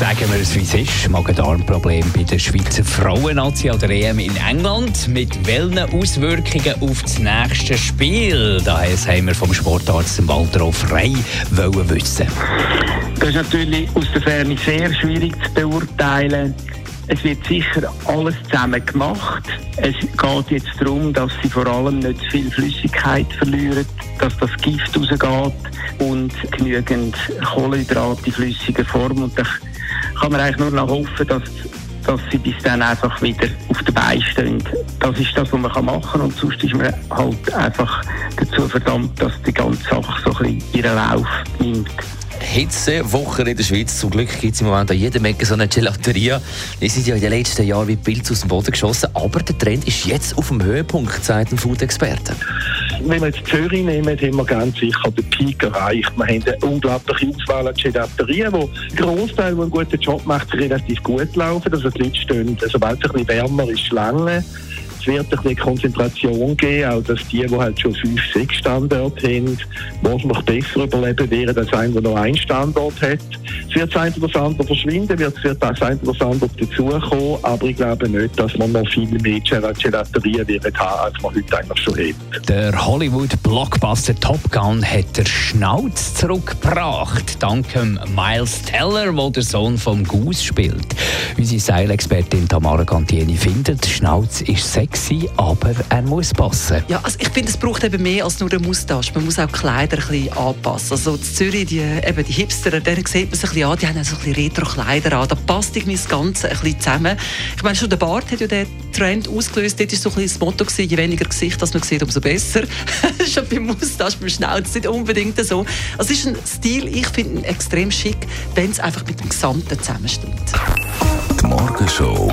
Sagen wir es wie es ist, Magen-Darm-Problem bei der Schweizer Frauennation oder EM in England. Mit welchen Auswirkungen auf das nächste Spiel? Das haben wir vom Sportarzt Walter Frey wollen wissen. Das ist natürlich aus der Ferne sehr schwierig zu beurteilen. Es wird sicher alles zusammen gemacht. Es geht jetzt darum, dass sie vor allem nicht zu viel Flüssigkeit verlieren, dass das Gift rausgeht und genügend Kohlenhydrate in flüssiger Form. Und kann man eigentlich nur noch hoffen, dass, dass sie bis dann einfach wieder auf den Beinen stehen. Das ist das, was man machen kann. Und sonst ist man halt einfach dazu verdammt, dass die ganze Sache so ein bisschen ihren Lauf nimmt. Hitzewoche in der Schweiz. Zum Glück gibt es im Moment an jedem Ecke so eine Gelateria. Die sind ja in den letzten Jahren wie Pilze aus dem Boden geschossen. Aber der Trend ist jetzt auf dem Höhepunkt, sagt ein Food-Experte. Wenn wir jetzt Zürich nehmen, haben wir ganz sicher den Peak erreicht. Wir haben eine unglaubliche Auswahl an Gelaterien, wo ein Großteil, der einen guten Job macht, relativ gut laufen. Also die Leute stehen, sobald es ein bisschen wärmer ist, Schlange. Es wird eine Konzentration geben, auch dass die, die halt schon fünf, sechs Standorte haben, wahrscheinlich besser überleben werden als einer, der noch einen Standort hat. Es wird das eine oder andere verschwinden, wird, wird das eine oder andere dazukommen, aber ich glaube nicht, dass man noch viel mehr Gelaterien wird haben, als man heute eigentlich schon hat. Der Hollywood-Blockbuster Top Gun hat der Schnauz zurückgebracht, dank Miles Teller, der der Sohn vom Goose spielt. Unsere Seilexpertin Tamara Gantieni findet, Schnauz ist sexy, aber er muss passen. Ja, also ich finde, es braucht eben mehr als nur eine Moustache. Man muss auch die Kleider ein bisschen anpassen. Also in Zürich, die, eben die Hipster, denen sieht man sich ein bisschen an, die haben auch so ein bisschen Retro-Kleider an. Da passt irgendwie das Ganze ein bisschen zusammen. Ich meine, schon der Bart hat ja den Trend ausgelöst. Dort war so ein bisschen das Motto, gewesen, je weniger Gesicht das man sieht, umso besser. schon beim Moustache, beim Schnauz nicht unbedingt so. Also es ist ein Stil, ich finde ihn extrem schick, wenn es einfach mit dem Gesamten zusammenstimmt. Die Morgenshow